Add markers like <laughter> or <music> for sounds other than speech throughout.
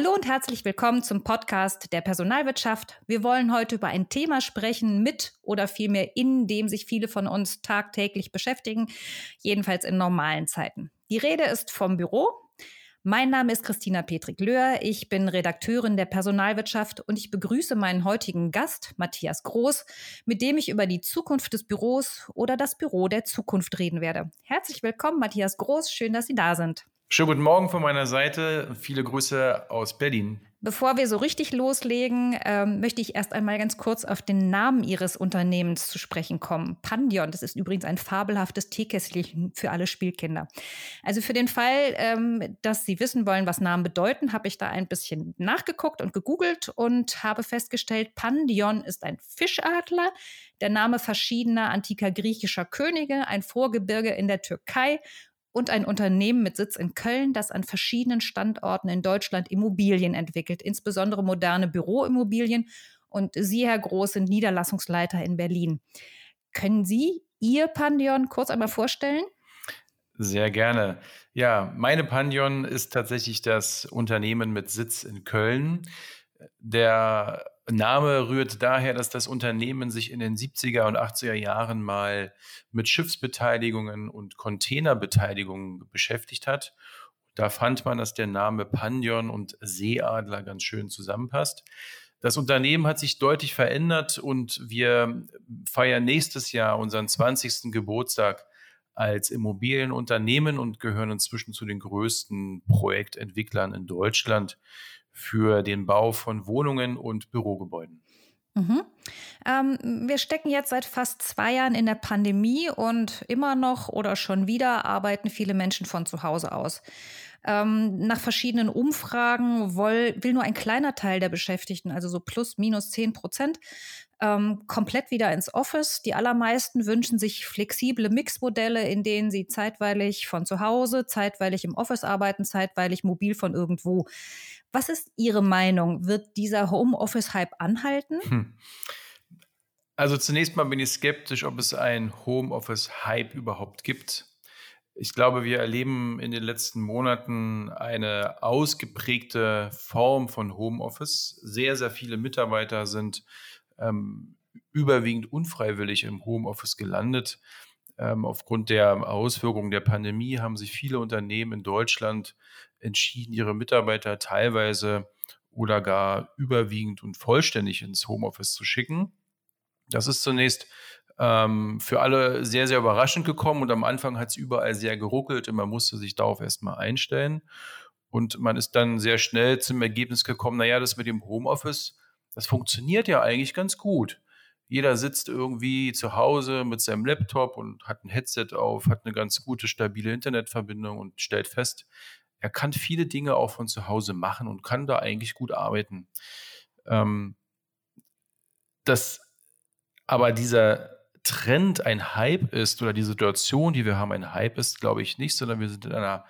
Hallo und herzlich willkommen zum Podcast der Personalwirtschaft. Wir wollen heute über ein Thema sprechen mit oder vielmehr in dem sich viele von uns tagtäglich beschäftigen, jedenfalls in normalen Zeiten. Die Rede ist vom Büro. Mein Name ist Christina Petrik-Löhr. Ich bin Redakteurin der Personalwirtschaft und ich begrüße meinen heutigen Gast, Matthias Groß, mit dem ich über die Zukunft des Büros oder das Büro der Zukunft reden werde. Herzlich willkommen, Matthias Groß. Schön, dass Sie da sind. Schönen guten Morgen von meiner Seite. Viele Grüße aus Berlin. Bevor wir so richtig loslegen, ähm, möchte ich erst einmal ganz kurz auf den Namen Ihres Unternehmens zu sprechen kommen. Pandion, das ist übrigens ein fabelhaftes Teekästchen für alle Spielkinder. Also für den Fall, ähm, dass Sie wissen wollen, was Namen bedeuten, habe ich da ein bisschen nachgeguckt und gegoogelt und habe festgestellt, Pandion ist ein Fischadler, der Name verschiedener antiker griechischer Könige, ein Vorgebirge in der Türkei und ein Unternehmen mit Sitz in Köln, das an verschiedenen Standorten in Deutschland Immobilien entwickelt, insbesondere moderne Büroimmobilien. Und Sie, Herr Groß, sind Niederlassungsleiter in Berlin. Können Sie Ihr Pandion kurz einmal vorstellen? Sehr gerne. Ja, meine Pandion ist tatsächlich das Unternehmen mit Sitz in Köln. Der Name rührt daher, dass das Unternehmen sich in den 70er und 80er Jahren mal mit Schiffsbeteiligungen und Containerbeteiligungen beschäftigt hat. Da fand man, dass der Name Pandion und Seeadler ganz schön zusammenpasst. Das Unternehmen hat sich deutlich verändert und wir feiern nächstes Jahr unseren 20. Geburtstag als Immobilienunternehmen und gehören inzwischen zu den größten Projektentwicklern in Deutschland für den Bau von Wohnungen und Bürogebäuden. Mhm. Ähm, wir stecken jetzt seit fast zwei Jahren in der Pandemie und immer noch oder schon wieder arbeiten viele Menschen von zu Hause aus. Ähm, nach verschiedenen Umfragen will, will nur ein kleiner Teil der Beschäftigten, also so plus minus zehn Prozent, ähm, komplett wieder ins Office. Die allermeisten wünschen sich flexible Mixmodelle, in denen sie zeitweilig von zu Hause, zeitweilig im Office arbeiten, zeitweilig mobil von irgendwo. Was ist Ihre Meinung? Wird dieser Homeoffice-Hype anhalten? Hm. Also zunächst mal bin ich skeptisch, ob es einen Homeoffice-Hype überhaupt gibt. Ich glaube, wir erleben in den letzten Monaten eine ausgeprägte Form von Homeoffice. Sehr, sehr viele Mitarbeiter sind ähm, überwiegend unfreiwillig im Homeoffice gelandet. Ähm, aufgrund der Auswirkungen der Pandemie haben sich viele Unternehmen in Deutschland entschieden, ihre Mitarbeiter teilweise oder gar überwiegend und vollständig ins Homeoffice zu schicken. Das ist zunächst ähm, für alle sehr, sehr überraschend gekommen und am Anfang hat es überall sehr geruckelt und man musste sich darauf erstmal einstellen. Und man ist dann sehr schnell zum Ergebnis gekommen, naja, das mit dem Homeoffice, das funktioniert ja eigentlich ganz gut. Jeder sitzt irgendwie zu Hause mit seinem Laptop und hat ein Headset auf, hat eine ganz gute, stabile Internetverbindung und stellt fest, er kann viele Dinge auch von zu Hause machen und kann da eigentlich gut arbeiten. Ähm, dass aber dieser Trend ein Hype ist oder die Situation, die wir haben, ein Hype ist, glaube ich nicht, sondern wir sind in einer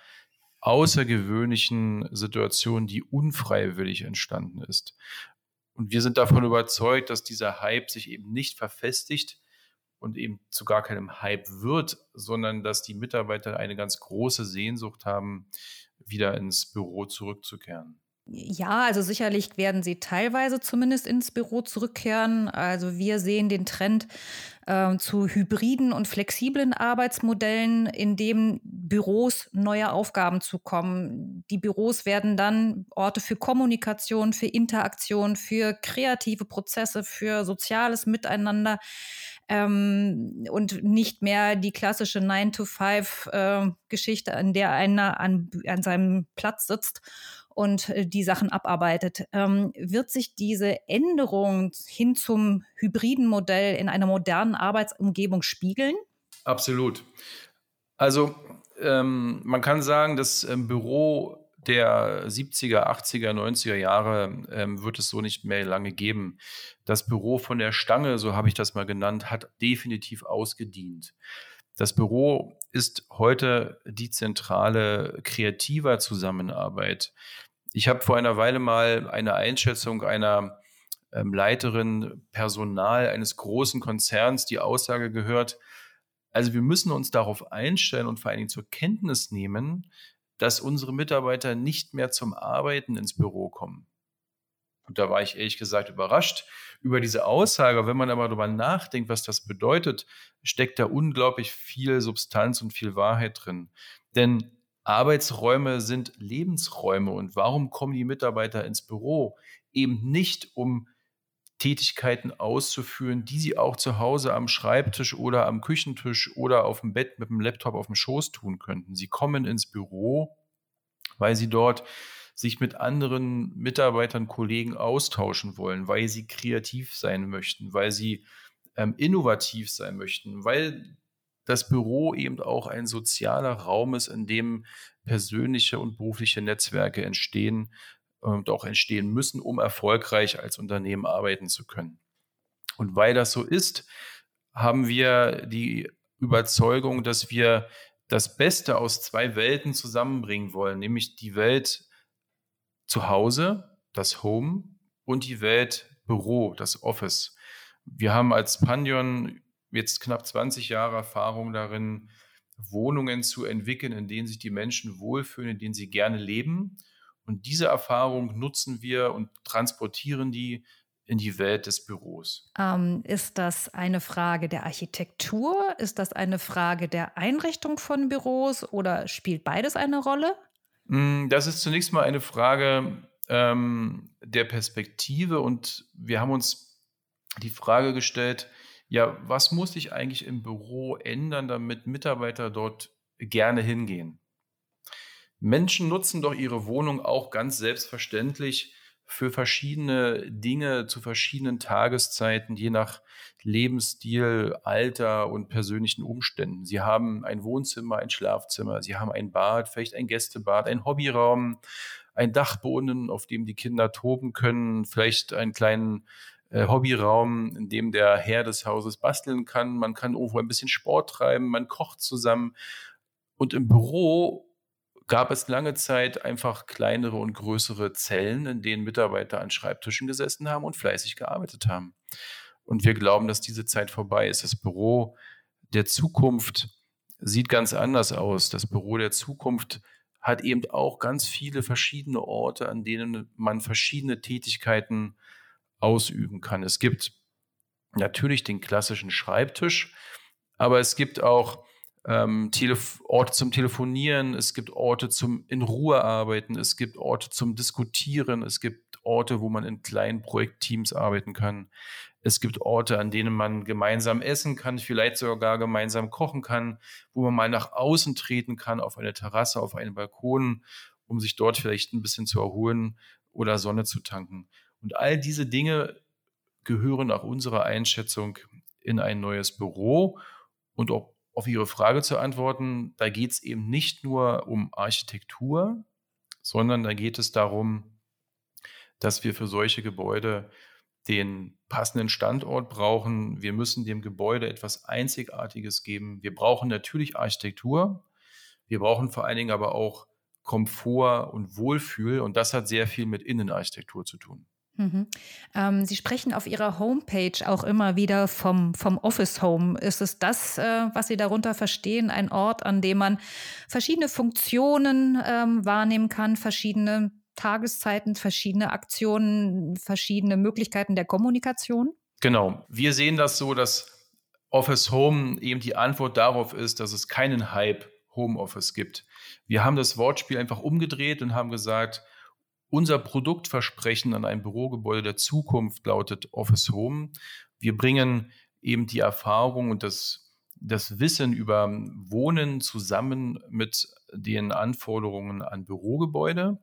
außergewöhnlichen Situation, die unfreiwillig entstanden ist. Und wir sind davon überzeugt, dass dieser Hype sich eben nicht verfestigt und eben zu gar keinem Hype wird, sondern dass die Mitarbeiter eine ganz große Sehnsucht haben, wieder ins Büro zurückzukehren. Ja, also sicherlich werden sie teilweise zumindest ins Büro zurückkehren. Also wir sehen den Trend äh, zu hybriden und flexiblen Arbeitsmodellen, in dem Büros neue Aufgaben zukommen. Die Büros werden dann Orte für Kommunikation, für Interaktion, für kreative Prozesse, für soziales Miteinander ähm, und nicht mehr die klassische 9-to-5-Geschichte, äh, in der einer an, an seinem Platz sitzt und äh, die Sachen abarbeitet. Ähm, wird sich diese Änderung hin zum hybriden Modell in einer modernen Arbeitsumgebung spiegeln? Absolut. Also ähm, man kann sagen, das ähm, Büro der 70er, 80er, 90er Jahre ähm, wird es so nicht mehr lange geben. Das Büro von der Stange, so habe ich das mal genannt, hat definitiv ausgedient. Das Büro ist heute die zentrale kreativer Zusammenarbeit. Ich habe vor einer Weile mal eine Einschätzung einer ähm, Leiterin Personal eines großen Konzerns die Aussage gehört, also wir müssen uns darauf einstellen und vor allen Dingen zur Kenntnis nehmen, dass unsere Mitarbeiter nicht mehr zum Arbeiten ins Büro kommen. Und da war ich ehrlich gesagt überrascht über diese Aussage. Wenn man aber darüber nachdenkt, was das bedeutet, steckt da unglaublich viel Substanz und viel Wahrheit drin. Denn Arbeitsräume sind Lebensräume. Und warum kommen die Mitarbeiter ins Büro? Eben nicht, um Tätigkeiten auszuführen, die sie auch zu Hause am Schreibtisch oder am Küchentisch oder auf dem Bett mit dem Laptop auf dem Schoß tun könnten. Sie kommen ins Büro, weil sie dort sich mit anderen Mitarbeitern, Kollegen austauschen wollen, weil sie kreativ sein möchten, weil sie ähm, innovativ sein möchten, weil das Büro eben auch ein sozialer Raum ist, in dem persönliche und berufliche Netzwerke entstehen und auch entstehen müssen, um erfolgreich als Unternehmen arbeiten zu können. Und weil das so ist, haben wir die Überzeugung, dass wir das Beste aus zwei Welten zusammenbringen wollen, nämlich die Welt zu Hause, das Home und die Welt Büro, das Office. Wir haben als Pandion jetzt knapp 20 Jahre Erfahrung darin, Wohnungen zu entwickeln, in denen sich die Menschen wohlfühlen, in denen sie gerne leben. Und diese Erfahrung nutzen wir und transportieren die in die Welt des Büros. Ähm, ist das eine Frage der Architektur? Ist das eine Frage der Einrichtung von Büros oder spielt beides eine Rolle? Mm, das ist zunächst mal eine Frage ähm, der Perspektive und wir haben uns die Frage gestellt, ja, was muss sich eigentlich im Büro ändern, damit Mitarbeiter dort gerne hingehen? Menschen nutzen doch ihre Wohnung auch ganz selbstverständlich für verschiedene Dinge zu verschiedenen Tageszeiten, je nach Lebensstil, Alter und persönlichen Umständen. Sie haben ein Wohnzimmer, ein Schlafzimmer, sie haben ein Bad, vielleicht ein Gästebad, ein Hobbyraum, ein Dachboden, auf dem die Kinder toben können, vielleicht einen kleinen äh, Hobbyraum, in dem der Herr des Hauses basteln kann. Man kann irgendwo ein bisschen Sport treiben, man kocht zusammen. Und im Büro gab es lange Zeit einfach kleinere und größere Zellen, in denen Mitarbeiter an Schreibtischen gesessen haben und fleißig gearbeitet haben. Und wir glauben, dass diese Zeit vorbei ist. Das Büro der Zukunft sieht ganz anders aus. Das Büro der Zukunft hat eben auch ganz viele verschiedene Orte, an denen man verschiedene Tätigkeiten ausüben kann. Es gibt natürlich den klassischen Schreibtisch, aber es gibt auch ähm, Orte zum Telefonieren, es gibt Orte zum in Ruhe arbeiten, es gibt Orte zum Diskutieren, es gibt Orte, wo man in kleinen Projektteams arbeiten kann. Es gibt Orte, an denen man gemeinsam essen kann, vielleicht sogar gemeinsam kochen kann, wo man mal nach außen treten kann, auf eine Terrasse, auf einen Balkon, um sich dort vielleicht ein bisschen zu erholen oder Sonne zu tanken. Und all diese Dinge gehören nach unserer Einschätzung in ein neues Büro. Und ob auf Ihre Frage zu antworten, da geht es eben nicht nur um Architektur, sondern da geht es darum, dass wir für solche Gebäude den passenden Standort brauchen. Wir müssen dem Gebäude etwas Einzigartiges geben. Wir brauchen natürlich Architektur. Wir brauchen vor allen Dingen aber auch Komfort und Wohlfühl. Und das hat sehr viel mit Innenarchitektur zu tun. Mhm. Ähm, Sie sprechen auf Ihrer Homepage auch immer wieder vom, vom Office Home. Ist es das, äh, was Sie darunter verstehen, ein Ort, an dem man verschiedene Funktionen ähm, wahrnehmen kann, verschiedene Tageszeiten, verschiedene Aktionen, verschiedene Möglichkeiten der Kommunikation? Genau. Wir sehen das so, dass Office Home eben die Antwort darauf ist, dass es keinen Hype Homeoffice gibt. Wir haben das Wortspiel einfach umgedreht und haben gesagt, unser Produktversprechen an ein Bürogebäude der Zukunft lautet Office Home. Wir bringen eben die Erfahrung und das, das Wissen über Wohnen zusammen mit den Anforderungen an Bürogebäude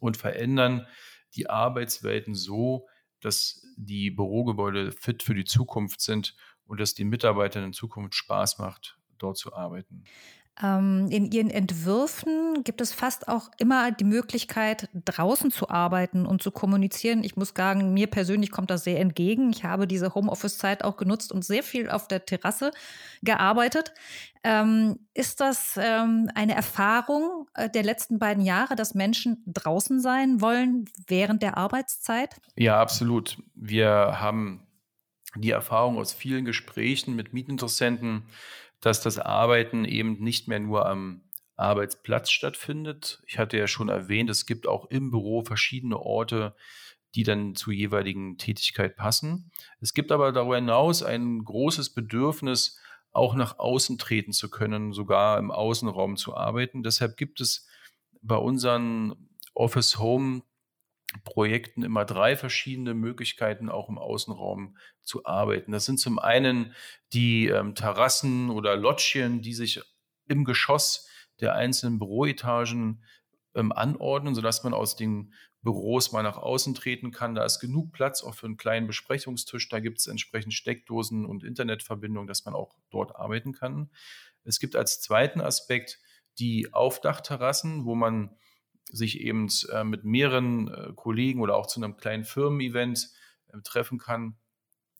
und verändern die Arbeitswelten so, dass die Bürogebäude fit für die Zukunft sind und dass die Mitarbeitern in Zukunft Spaß macht, dort zu arbeiten. Ähm, in Ihren Entwürfen gibt es fast auch immer die Möglichkeit, draußen zu arbeiten und zu kommunizieren. Ich muss sagen, mir persönlich kommt das sehr entgegen. Ich habe diese Homeoffice-Zeit auch genutzt und sehr viel auf der Terrasse gearbeitet. Ähm, ist das ähm, eine Erfahrung äh, der letzten beiden Jahre, dass Menschen draußen sein wollen während der Arbeitszeit? Ja, absolut. Wir haben die Erfahrung aus vielen Gesprächen mit Mietinteressenten, dass das Arbeiten eben nicht mehr nur am Arbeitsplatz stattfindet. Ich hatte ja schon erwähnt, es gibt auch im Büro verschiedene Orte, die dann zur jeweiligen Tätigkeit passen. Es gibt aber darüber hinaus ein großes Bedürfnis, auch nach außen treten zu können, sogar im Außenraum zu arbeiten. Deshalb gibt es bei unseren Office Home Projekten immer drei verschiedene Möglichkeiten, auch im Außenraum zu arbeiten. Das sind zum einen die ähm, Terrassen oder Loggien, die sich im Geschoss der einzelnen Büroetagen ähm, anordnen, sodass man aus den Büros mal nach außen treten kann. Da ist genug Platz auch für einen kleinen Besprechungstisch. Da gibt es entsprechend Steckdosen und Internetverbindungen, dass man auch dort arbeiten kann. Es gibt als zweiten Aspekt die Aufdachterrassen, wo man sich eben äh, mit mehreren äh, Kollegen oder auch zu einem kleinen Firmen-Event äh, treffen kann.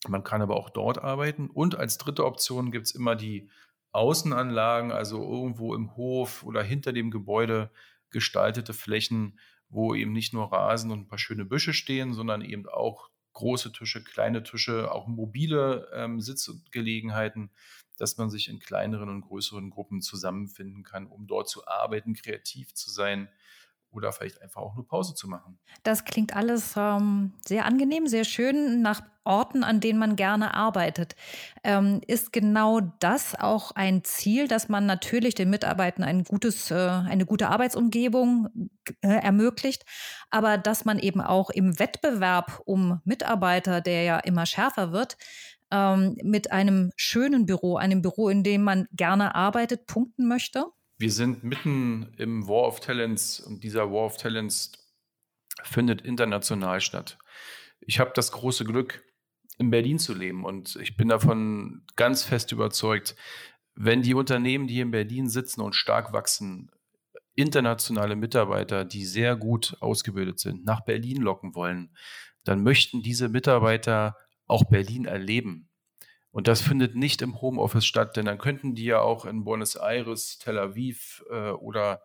Man kann aber auch dort arbeiten. Und als dritte Option gibt es immer die Außenanlagen, also irgendwo im Hof oder hinter dem Gebäude gestaltete Flächen, wo eben nicht nur Rasen und ein paar schöne Büsche stehen, sondern eben auch große Tische, kleine Tische, auch mobile ähm, Sitzgelegenheiten, dass man sich in kleineren und größeren Gruppen zusammenfinden kann, um dort zu arbeiten, kreativ zu sein oder vielleicht einfach auch nur Pause zu machen. Das klingt alles ähm, sehr angenehm, sehr schön nach Orten, an denen man gerne arbeitet. Ähm, ist genau das auch ein Ziel, dass man natürlich den Mitarbeitern ein gutes, äh, eine gute Arbeitsumgebung äh, ermöglicht, aber dass man eben auch im Wettbewerb um Mitarbeiter, der ja immer schärfer wird, ähm, mit einem schönen Büro, einem Büro, in dem man gerne arbeitet, punkten möchte? Wir sind mitten im War of Talents und dieser War of Talents findet international statt. Ich habe das große Glück, in Berlin zu leben und ich bin davon ganz fest überzeugt, wenn die Unternehmen, die in Berlin sitzen und stark wachsen, internationale Mitarbeiter, die sehr gut ausgebildet sind, nach Berlin locken wollen, dann möchten diese Mitarbeiter auch Berlin erleben. Und das findet nicht im Homeoffice statt, denn dann könnten die ja auch in Buenos Aires, Tel Aviv äh, oder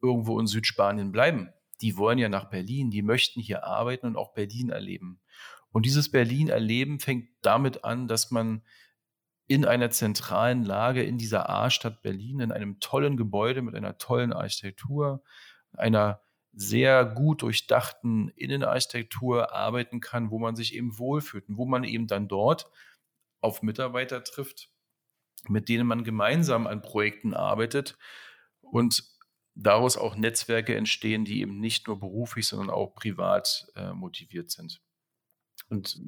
irgendwo in Südspanien bleiben. Die wollen ja nach Berlin, die möchten hier arbeiten und auch Berlin erleben. Und dieses Berlin erleben fängt damit an, dass man in einer zentralen Lage in dieser A-Stadt Berlin, in einem tollen Gebäude mit einer tollen Architektur, einer sehr gut durchdachten Innenarchitektur arbeiten kann, wo man sich eben wohlfühlt und wo man eben dann dort auf Mitarbeiter trifft, mit denen man gemeinsam an Projekten arbeitet und daraus auch Netzwerke entstehen, die eben nicht nur beruflich, sondern auch privat äh, motiviert sind. Und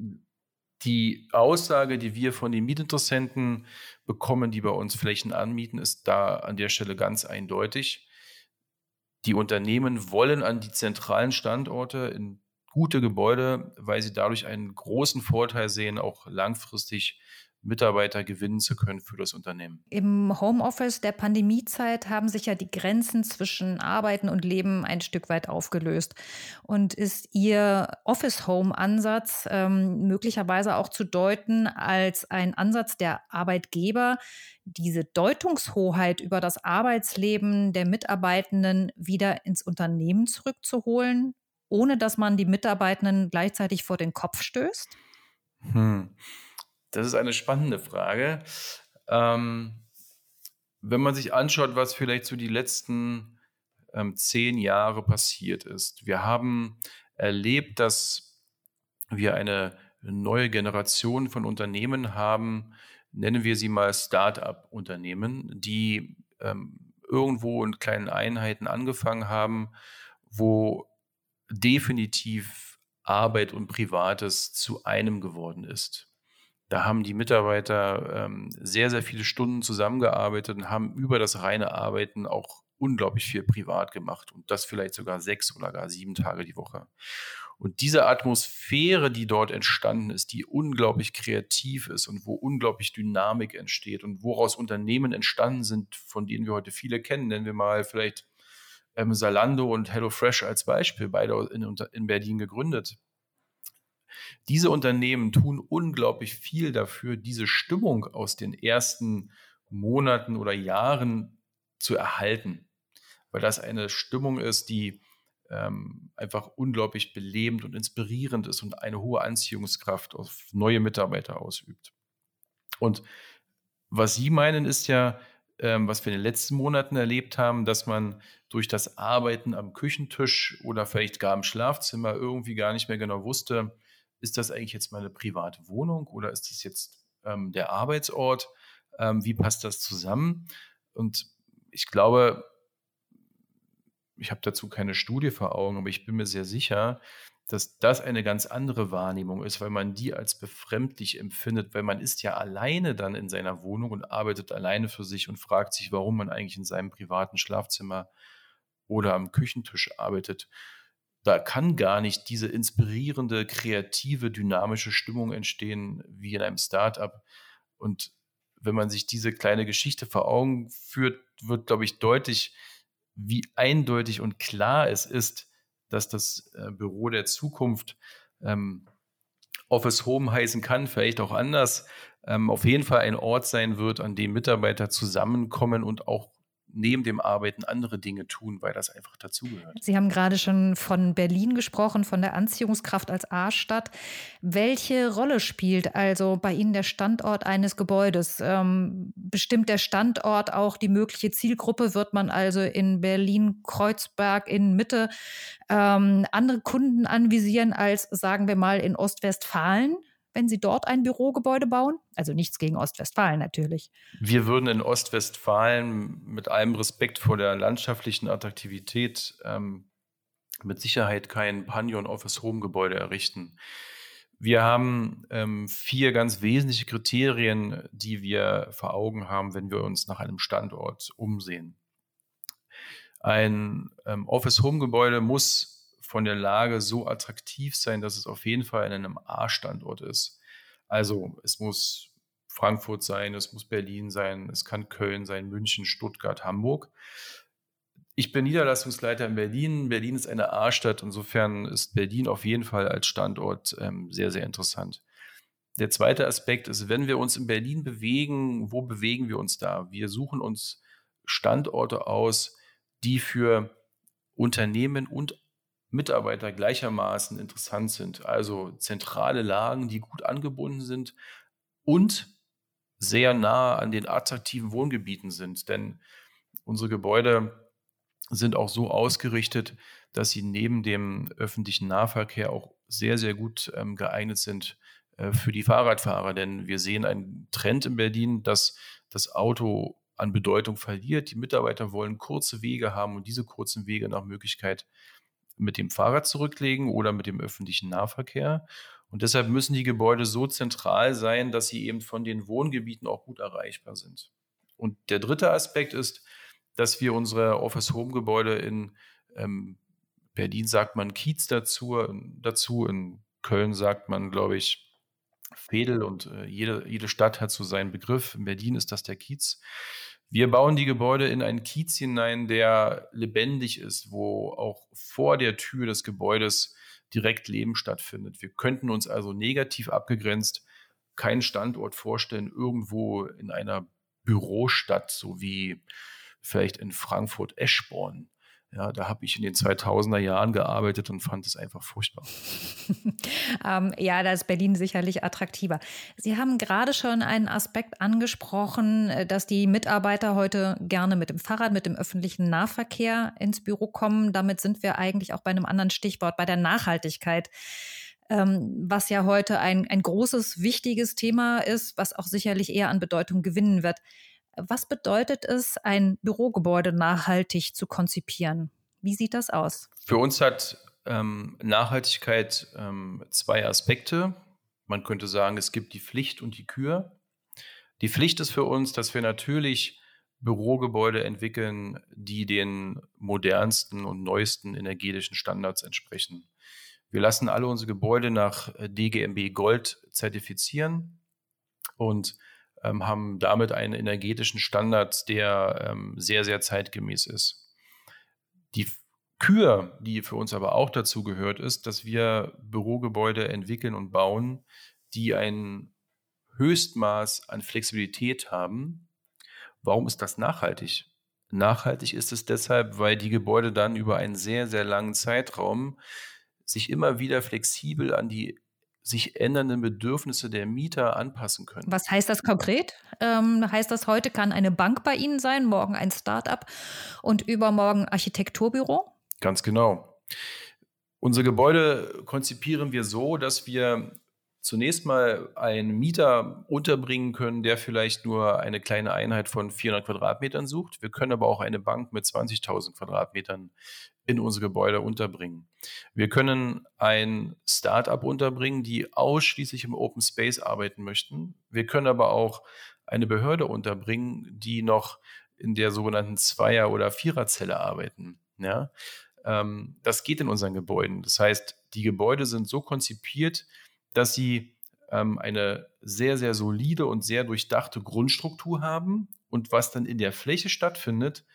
die Aussage, die wir von den Mietinteressenten bekommen, die bei uns Flächen anmieten, ist da an der Stelle ganz eindeutig. Die Unternehmen wollen an die zentralen Standorte in gute Gebäude, weil sie dadurch einen großen Vorteil sehen, auch langfristig Mitarbeiter gewinnen zu können für das Unternehmen. Im Homeoffice der Pandemiezeit haben sich ja die Grenzen zwischen Arbeiten und Leben ein Stück weit aufgelöst. Und ist Ihr Office-Home-Ansatz ähm, möglicherweise auch zu deuten als ein Ansatz der Arbeitgeber, diese Deutungshoheit über das Arbeitsleben der Mitarbeitenden wieder ins Unternehmen zurückzuholen? Ohne dass man die Mitarbeitenden gleichzeitig vor den Kopf stößt? Hm. Das ist eine spannende Frage. Ähm, wenn man sich anschaut, was vielleicht so die letzten ähm, zehn Jahre passiert ist. Wir haben erlebt, dass wir eine neue Generation von Unternehmen haben, nennen wir sie mal Start-up-Unternehmen, die ähm, irgendwo in kleinen Einheiten angefangen haben, wo definitiv Arbeit und Privates zu einem geworden ist. Da haben die Mitarbeiter ähm, sehr, sehr viele Stunden zusammengearbeitet und haben über das reine Arbeiten auch unglaublich viel privat gemacht und das vielleicht sogar sechs oder gar sieben Tage die Woche. Und diese Atmosphäre, die dort entstanden ist, die unglaublich kreativ ist und wo unglaublich Dynamik entsteht und woraus Unternehmen entstanden sind, von denen wir heute viele kennen, nennen wir mal vielleicht ähm, Salando und HelloFresh als Beispiel, beide in, in Berlin gegründet. Diese Unternehmen tun unglaublich viel dafür, diese Stimmung aus den ersten Monaten oder Jahren zu erhalten, weil das eine Stimmung ist, die ähm, einfach unglaublich belebend und inspirierend ist und eine hohe Anziehungskraft auf neue Mitarbeiter ausübt. Und was Sie meinen, ist ja, ähm, was wir in den letzten Monaten erlebt haben, dass man durch das Arbeiten am Küchentisch oder vielleicht gar im Schlafzimmer irgendwie gar nicht mehr genau wusste, ist das eigentlich jetzt meine private Wohnung oder ist das jetzt ähm, der Arbeitsort? Ähm, wie passt das zusammen? Und ich glaube, ich habe dazu keine Studie vor Augen, aber ich bin mir sehr sicher, dass das eine ganz andere Wahrnehmung ist, weil man die als befremdlich empfindet, weil man ist ja alleine dann in seiner Wohnung und arbeitet alleine für sich und fragt sich, warum man eigentlich in seinem privaten Schlafzimmer oder am Küchentisch arbeitet. Da kann gar nicht diese inspirierende, kreative, dynamische Stimmung entstehen wie in einem Startup. Und wenn man sich diese kleine Geschichte vor Augen führt, wird, glaube ich, deutlich, wie eindeutig und klar es ist, dass das äh, Büro der Zukunft ähm, Office Home heißen kann, vielleicht auch anders, ähm, auf jeden Fall ein Ort sein wird, an dem Mitarbeiter zusammenkommen und auch neben dem Arbeiten andere Dinge tun, weil das einfach dazugehört. Sie haben gerade schon von Berlin gesprochen, von der Anziehungskraft als A-Stadt. Welche Rolle spielt also bei Ihnen der Standort eines Gebäudes? Ähm, bestimmt der Standort auch die mögliche Zielgruppe? Wird man also in Berlin-Kreuzberg in Mitte ähm, andere Kunden anvisieren als, sagen wir mal, in Ostwestfalen? Wenn Sie dort ein Bürogebäude bauen? Also nichts gegen Ostwestfalen natürlich. Wir würden in Ostwestfalen mit allem Respekt vor der landschaftlichen Attraktivität ähm, mit Sicherheit kein Panion Office Home Gebäude errichten. Wir haben ähm, vier ganz wesentliche Kriterien, die wir vor Augen haben, wenn wir uns nach einem Standort umsehen. Ein ähm, Office Home Gebäude muss von der Lage so attraktiv sein, dass es auf jeden Fall in einem A-Standort ist. Also es muss Frankfurt sein, es muss Berlin sein, es kann Köln sein, München, Stuttgart, Hamburg. Ich bin Niederlassungsleiter in Berlin. Berlin ist eine A-Stadt. Insofern ist Berlin auf jeden Fall als Standort ähm, sehr, sehr interessant. Der zweite Aspekt ist, wenn wir uns in Berlin bewegen, wo bewegen wir uns da? Wir suchen uns Standorte aus, die für Unternehmen und Mitarbeiter gleichermaßen interessant sind. Also zentrale Lagen, die gut angebunden sind und sehr nah an den attraktiven Wohngebieten sind. Denn unsere Gebäude sind auch so ausgerichtet, dass sie neben dem öffentlichen Nahverkehr auch sehr, sehr gut ähm, geeignet sind äh, für die Fahrradfahrer. Denn wir sehen einen Trend in Berlin, dass das Auto an Bedeutung verliert. Die Mitarbeiter wollen kurze Wege haben und diese kurzen Wege nach Möglichkeit mit dem Fahrrad zurücklegen oder mit dem öffentlichen Nahverkehr. Und deshalb müssen die Gebäude so zentral sein, dass sie eben von den Wohngebieten auch gut erreichbar sind. Und der dritte Aspekt ist, dass wir unsere Office-Home-Gebäude in ähm, Berlin sagt man Kiez dazu, dazu, in Köln sagt man, glaube ich, Fedel und äh, jede, jede Stadt hat so seinen Begriff. In Berlin ist das der Kiez. Wir bauen die Gebäude in einen Kiez hinein, der lebendig ist, wo auch vor der Tür des Gebäudes direkt Leben stattfindet. Wir könnten uns also negativ abgegrenzt keinen Standort vorstellen, irgendwo in einer Bürostadt, so wie vielleicht in Frankfurt-Eschborn. Ja, da habe ich in den 2000er Jahren gearbeitet und fand es einfach furchtbar. <laughs> ähm, ja, da ist Berlin sicherlich attraktiver. Sie haben gerade schon einen Aspekt angesprochen, äh, dass die Mitarbeiter heute gerne mit dem Fahrrad, mit dem öffentlichen Nahverkehr ins Büro kommen. Damit sind wir eigentlich auch bei einem anderen Stichwort, bei der Nachhaltigkeit ähm, was ja heute ein, ein großes, wichtiges Thema ist, was auch sicherlich eher an Bedeutung gewinnen wird. Was bedeutet es, ein Bürogebäude nachhaltig zu konzipieren? Wie sieht das aus? Für uns hat ähm, Nachhaltigkeit ähm, zwei Aspekte. Man könnte sagen, es gibt die Pflicht und die Kür. Die Pflicht ist für uns, dass wir natürlich Bürogebäude entwickeln, die den modernsten und neuesten energetischen Standards entsprechen. Wir lassen alle unsere Gebäude nach äh, DGMB Gold zertifizieren und ähm, haben damit einen energetischen Standard, der ähm, sehr, sehr zeitgemäß ist. Die Kür, die für uns aber auch dazu gehört, ist, dass wir Bürogebäude entwickeln und bauen, die ein Höchstmaß an Flexibilität haben. Warum ist das nachhaltig? Nachhaltig ist es deshalb, weil die Gebäude dann über einen sehr, sehr langen Zeitraum sich immer wieder flexibel an die sich ändernden Bedürfnisse der Mieter anpassen können. Was heißt das konkret? Ähm, heißt das, heute kann eine Bank bei Ihnen sein, morgen ein Start-up und übermorgen Architekturbüro? Ganz genau. Unser Gebäude konzipieren wir so, dass wir zunächst mal einen Mieter unterbringen können, der vielleicht nur eine kleine Einheit von 400 Quadratmetern sucht. Wir können aber auch eine Bank mit 20.000 Quadratmetern in unser Gebäude unterbringen. Wir können ein Start-up unterbringen, die ausschließlich im Open Space arbeiten möchten. Wir können aber auch eine Behörde unterbringen, die noch in der sogenannten Zweier- oder Viererzelle arbeiten. Ja? Ähm, das geht in unseren Gebäuden. Das heißt, die Gebäude sind so konzipiert, dass sie ähm, eine sehr, sehr solide und sehr durchdachte Grundstruktur haben. Und was dann in der Fläche stattfindet,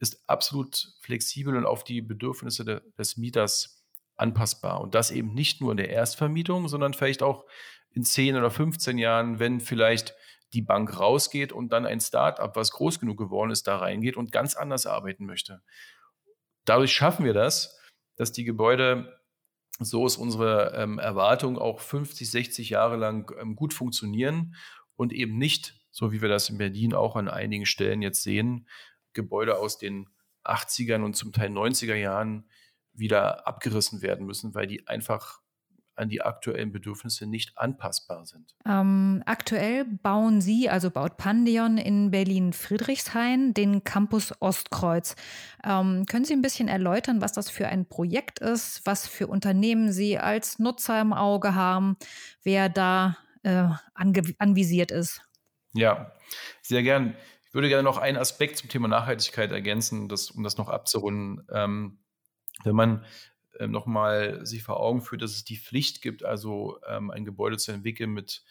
ist absolut flexibel und auf die Bedürfnisse de, des Mieters anpassbar. Und das eben nicht nur in der Erstvermietung, sondern vielleicht auch in 10 oder 15 Jahren, wenn vielleicht die Bank rausgeht und dann ein Start-up, was groß genug geworden ist, da reingeht und ganz anders arbeiten möchte. Dadurch schaffen wir das, dass die Gebäude so ist unsere ähm, Erwartung, auch 50, 60 Jahre lang ähm, gut funktionieren und eben nicht, so wie wir das in Berlin auch an einigen Stellen jetzt sehen, Gebäude aus den 80ern und zum Teil 90er Jahren wieder abgerissen werden müssen, weil die einfach an die aktuellen Bedürfnisse nicht anpassbar sind. Ähm, aktuell bauen Sie, also baut Pandion in Berlin-Friedrichshain, den Campus Ostkreuz. Ähm, können Sie ein bisschen erläutern, was das für ein Projekt ist, was für Unternehmen Sie als Nutzer im Auge haben, wer da äh, anvisiert ist? Ja, sehr gern. Ich würde gerne noch einen Aspekt zum Thema Nachhaltigkeit ergänzen, das, um das noch abzurunden. Ähm, wenn man ähm, nochmal sich vor Augen führt, dass es die Pflicht gibt, also ähm, ein Gebäude zu entwickeln mit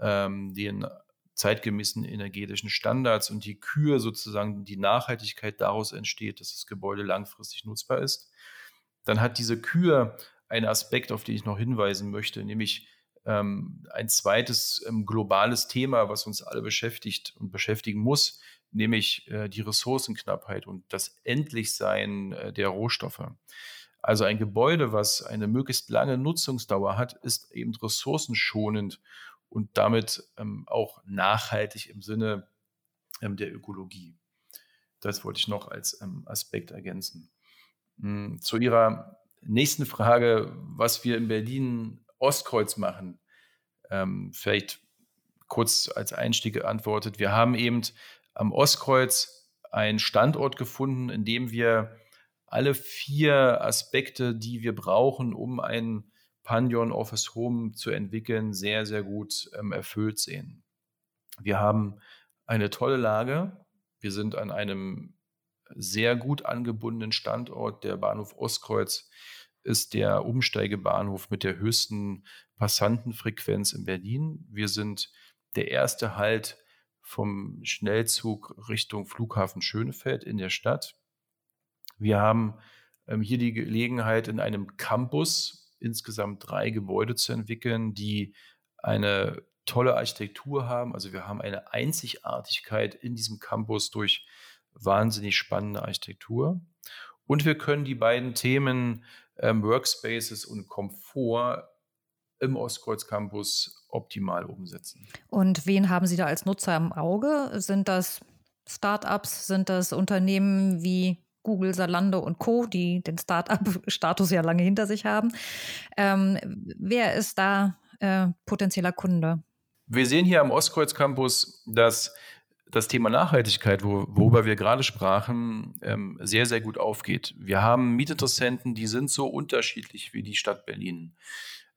ähm, den zeitgemäßen energetischen Standards und die Kür sozusagen die Nachhaltigkeit daraus entsteht, dass das Gebäude langfristig nutzbar ist, dann hat diese Kür einen Aspekt, auf den ich noch hinweisen möchte, nämlich ähm, ein zweites ähm, globales Thema, was uns alle beschäftigt und beschäftigen muss, nämlich äh, die Ressourcenknappheit und das Endlichsein äh, der Rohstoffe. Also ein Gebäude, was eine möglichst lange Nutzungsdauer hat, ist eben ressourcenschonend und damit ähm, auch nachhaltig im Sinne ähm, der Ökologie. Das wollte ich noch als ähm, Aspekt ergänzen. Hm, zu Ihrer nächsten Frage, was wir in Berlin Ostkreuz machen. Ähm, vielleicht kurz als Einstieg geantwortet. Wir haben eben am Ostkreuz einen Standort gefunden, in dem wir alle vier Aspekte, die wir brauchen, um ein Pandion Office Home zu entwickeln, sehr, sehr gut ähm, erfüllt sehen. Wir haben eine tolle Lage. Wir sind an einem sehr gut angebundenen Standort. Der Bahnhof Ostkreuz ist der Umsteigebahnhof mit der höchsten Passantenfrequenz in Berlin. Wir sind der erste Halt vom Schnellzug Richtung Flughafen Schönefeld in der Stadt. Wir haben ähm, hier die Gelegenheit, in einem Campus insgesamt drei Gebäude zu entwickeln, die eine tolle Architektur haben. Also wir haben eine Einzigartigkeit in diesem Campus durch wahnsinnig spannende Architektur. Und wir können die beiden Themen ähm, Workspaces und Komfort im Ostkreuz Campus optimal umsetzen. Und wen haben Sie da als Nutzer im Auge? Sind das Startups? Sind das Unternehmen wie Google, Salando und Co., die den Start-up-Status ja lange hinter sich haben. Ähm, wer ist da äh, potenzieller Kunde? Wir sehen hier am Ostkreuz Campus, dass das Thema Nachhaltigkeit, wo, worüber wir gerade sprachen, ähm, sehr, sehr gut aufgeht. Wir haben Mietinteressenten, die sind so unterschiedlich wie die Stadt Berlin.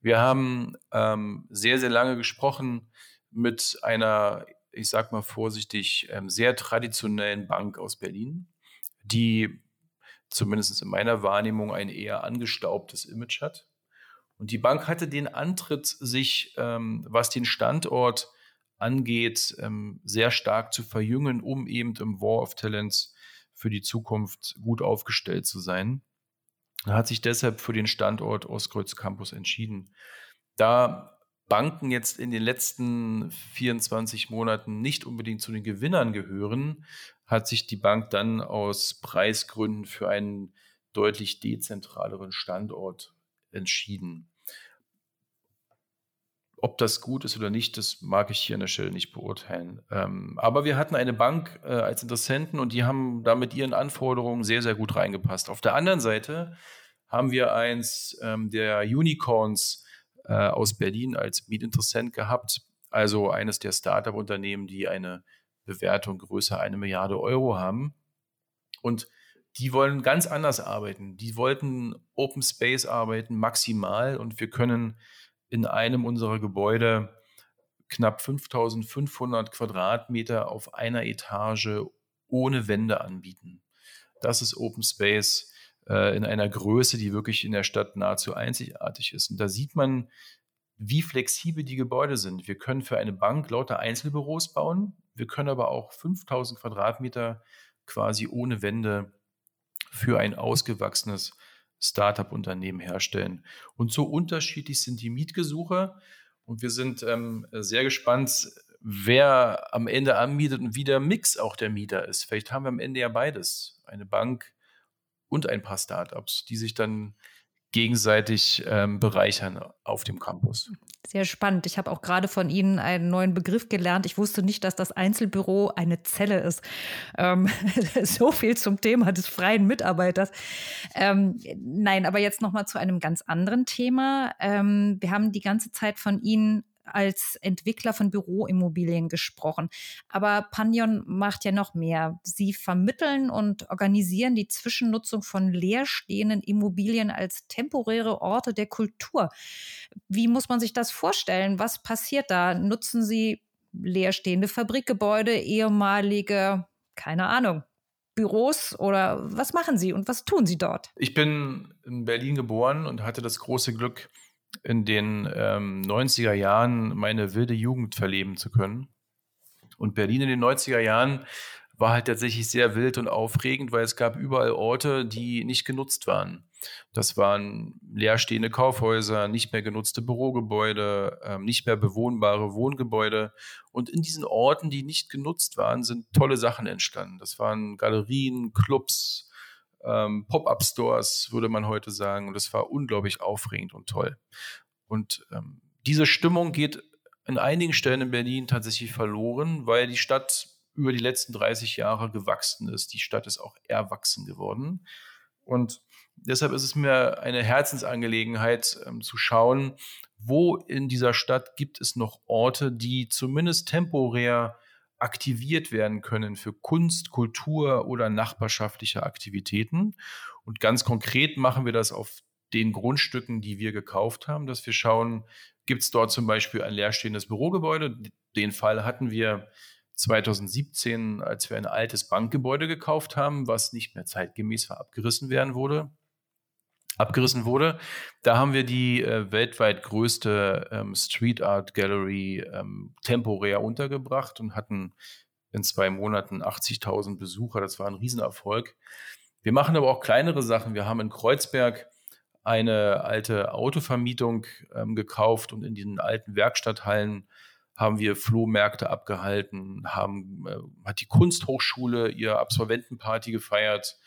Wir haben ähm, sehr, sehr lange gesprochen mit einer, ich sag mal vorsichtig, ähm, sehr traditionellen Bank aus Berlin die zumindest in meiner Wahrnehmung ein eher angestaubtes Image hat. Und die Bank hatte den Antritt, sich, ähm, was den Standort angeht, ähm, sehr stark zu verjüngen, um eben im War of Talents für die Zukunft gut aufgestellt zu sein. Er hat sich deshalb für den Standort Ostkreuz Campus entschieden. Da Banken jetzt in den letzten 24 Monaten nicht unbedingt zu den Gewinnern gehören, hat sich die Bank dann aus Preisgründen für einen deutlich dezentraleren Standort entschieden. ob das gut ist oder nicht, das mag ich hier an der Stelle nicht beurteilen. Ähm, aber wir hatten eine Bank äh, als Interessenten und die haben da mit ihren Anforderungen sehr, sehr gut reingepasst. Auf der anderen Seite haben wir eins ähm, der Unicorns äh, aus Berlin als Mietinteressent gehabt, also eines der Startup-Unternehmen, die eine Bewertung größer eine Milliarde Euro haben. Und die wollen ganz anders arbeiten. Die wollten Open Space arbeiten, maximal. Und wir können in einem unserer Gebäude knapp 5500 Quadratmeter auf einer Etage ohne Wände anbieten. Das ist Open Space äh, in einer Größe, die wirklich in der Stadt nahezu einzigartig ist. Und da sieht man, wie flexibel die Gebäude sind. Wir können für eine Bank lauter Einzelbüros bauen. Wir können aber auch 5000 Quadratmeter quasi ohne Wände für ein ausgewachsenes Startup-Unternehmen herstellen. Und so unterschiedlich sind die Mietgesuche. Und wir sind ähm, sehr gespannt, wer am Ende anmietet und wie der Mix auch der Mieter ist. Vielleicht haben wir am Ende ja beides. Eine Bank und ein paar Startups, die sich dann gegenseitig ähm, bereichern auf dem Campus. Sehr spannend. Ich habe auch gerade von Ihnen einen neuen Begriff gelernt. Ich wusste nicht, dass das Einzelbüro eine Zelle ist. Ähm, <laughs> so viel zum Thema des freien Mitarbeiters. Ähm, nein, aber jetzt noch mal zu einem ganz anderen Thema. Ähm, wir haben die ganze Zeit von Ihnen als Entwickler von Büroimmobilien gesprochen. Aber Panion macht ja noch mehr. Sie vermitteln und organisieren die Zwischennutzung von leerstehenden Immobilien als temporäre Orte der Kultur. Wie muss man sich das vorstellen? Was passiert da? Nutzen Sie leerstehende Fabrikgebäude, ehemalige, keine Ahnung, Büros oder was machen Sie und was tun Sie dort? Ich bin in Berlin geboren und hatte das große Glück, in den ähm, 90er Jahren meine wilde Jugend verleben zu können. Und Berlin in den 90er Jahren war halt tatsächlich sehr wild und aufregend, weil es gab überall Orte, die nicht genutzt waren. Das waren leerstehende Kaufhäuser, nicht mehr genutzte Bürogebäude, ähm, nicht mehr bewohnbare Wohngebäude. Und in diesen Orten, die nicht genutzt waren, sind tolle Sachen entstanden. Das waren Galerien, Clubs, ähm, Pop-up-Stores, würde man heute sagen. Und das war unglaublich aufregend und toll. Und ähm, diese Stimmung geht in einigen Stellen in Berlin tatsächlich verloren, weil die Stadt über die letzten 30 Jahre gewachsen ist. Die Stadt ist auch erwachsen geworden. Und deshalb ist es mir eine Herzensangelegenheit ähm, zu schauen, wo in dieser Stadt gibt es noch Orte, die zumindest temporär aktiviert werden können für Kunst, Kultur oder nachbarschaftliche Aktivitäten. Und ganz konkret machen wir das auf den Grundstücken, die wir gekauft haben, dass wir schauen, gibt es dort zum Beispiel ein leerstehendes Bürogebäude? Den Fall hatten wir 2017, als wir ein altes Bankgebäude gekauft haben, was nicht mehr zeitgemäß war, abgerissen werden wurde abgerissen wurde. Da haben wir die äh, weltweit größte ähm, Street Art Gallery ähm, temporär untergebracht und hatten in zwei Monaten 80.000 Besucher. Das war ein Riesenerfolg. Wir machen aber auch kleinere Sachen. Wir haben in Kreuzberg eine alte Autovermietung ähm, gekauft und in diesen alten Werkstatthallen haben wir Flohmärkte abgehalten, haben, äh, hat die Kunsthochschule ihr Absolventenparty gefeiert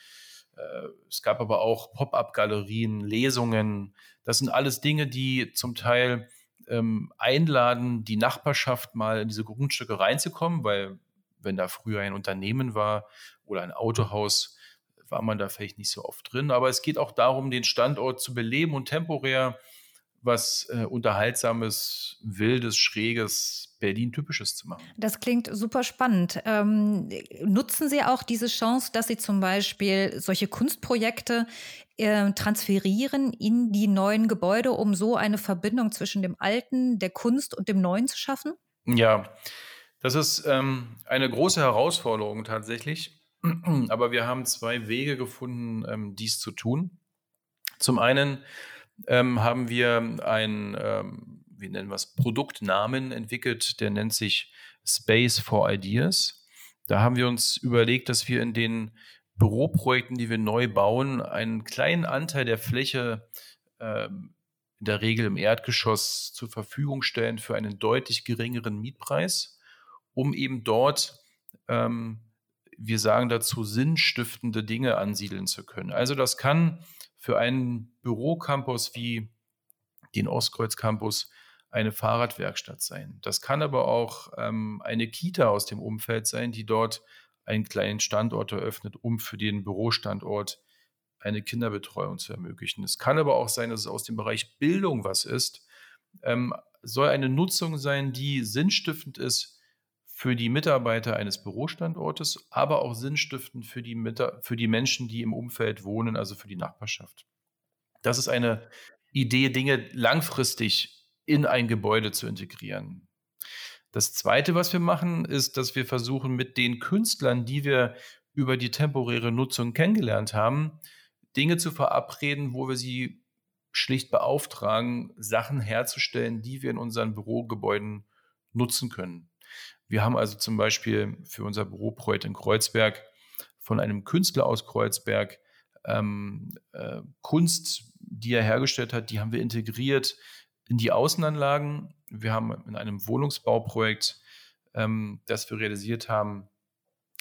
es gab aber auch Pop-up-Galerien, Lesungen. Das sind alles Dinge, die zum Teil ähm, einladen, die Nachbarschaft mal in diese Grundstücke reinzukommen, weil wenn da früher ein Unternehmen war oder ein Autohaus, war man da vielleicht nicht so oft drin. Aber es geht auch darum, den Standort zu beleben und temporär was äh, Unterhaltsames, Wildes, Schräges, Berlin-typisches zu machen. Das klingt super spannend. Ähm, nutzen Sie auch diese Chance, dass Sie zum Beispiel solche Kunstprojekte äh, transferieren in die neuen Gebäude, um so eine Verbindung zwischen dem Alten, der Kunst und dem Neuen zu schaffen? Ja, das ist ähm, eine große Herausforderung tatsächlich. <clears throat> Aber wir haben zwei Wege gefunden, ähm, dies zu tun. Zum einen ähm, haben wir ein, ähm, wie nennen wir es, Produktnamen entwickelt, der nennt sich Space for Ideas. Da haben wir uns überlegt, dass wir in den Büroprojekten, die wir neu bauen, einen kleinen Anteil der Fläche ähm, in der Regel im Erdgeschoss zur Verfügung stellen für einen deutlich geringeren Mietpreis, um eben dort, ähm, wir sagen dazu, sinnstiftende Dinge ansiedeln zu können. Also das kann für einen Bürocampus wie den Ostkreuz Campus eine Fahrradwerkstatt sein. Das kann aber auch ähm, eine Kita aus dem Umfeld sein, die dort einen kleinen Standort eröffnet, um für den Bürostandort eine Kinderbetreuung zu ermöglichen. Es kann aber auch sein, dass es aus dem Bereich Bildung was ist. Ähm, soll eine Nutzung sein, die sinnstiftend ist für die Mitarbeiter eines Bürostandortes, aber auch sinnstiftend für die, für die Menschen, die im Umfeld wohnen, also für die Nachbarschaft. Das ist eine Idee, Dinge langfristig in ein Gebäude zu integrieren. Das Zweite, was wir machen, ist, dass wir versuchen, mit den Künstlern, die wir über die temporäre Nutzung kennengelernt haben, Dinge zu verabreden, wo wir sie schlicht beauftragen, Sachen herzustellen, die wir in unseren Bürogebäuden nutzen können. Wir haben also zum Beispiel für unser Büroprojekt in Kreuzberg von einem Künstler aus Kreuzberg ähm, äh, Kunst, die er hergestellt hat, die haben wir integriert in die Außenanlagen. Wir haben in einem Wohnungsbauprojekt, ähm, das wir realisiert haben,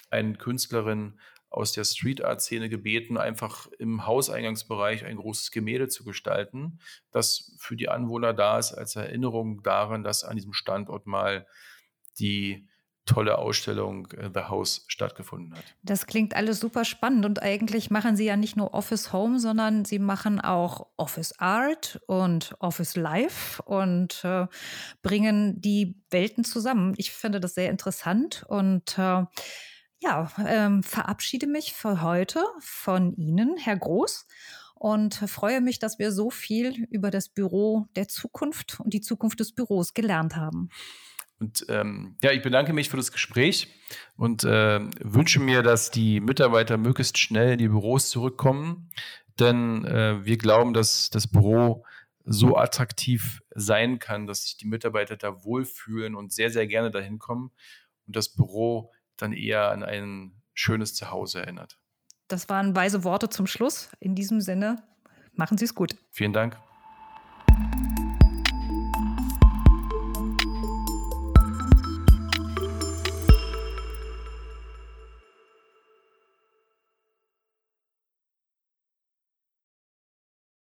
eine Künstlerin aus der Street Art Szene gebeten, einfach im Hauseingangsbereich ein großes Gemälde zu gestalten, das für die Anwohner da ist als Erinnerung daran, dass an diesem Standort mal die tolle Ausstellung äh, The House stattgefunden hat. Das klingt alles super spannend und eigentlich machen Sie ja nicht nur Office Home, sondern Sie machen auch Office Art und Office Life und äh, bringen die Welten zusammen. Ich finde das sehr interessant und äh, ja, ähm, verabschiede mich für heute von Ihnen, Herr Groß, und freue mich, dass wir so viel über das Büro der Zukunft und die Zukunft des Büros gelernt haben. Und ähm, ja, ich bedanke mich für das Gespräch und äh, wünsche mir, dass die Mitarbeiter möglichst schnell in die Büros zurückkommen, denn äh, wir glauben, dass das Büro so attraktiv sein kann, dass sich die Mitarbeiter da wohlfühlen und sehr, sehr gerne dahin kommen und das Büro dann eher an ein schönes Zuhause erinnert. Das waren weise Worte zum Schluss. In diesem Sinne, machen Sie es gut. Vielen Dank.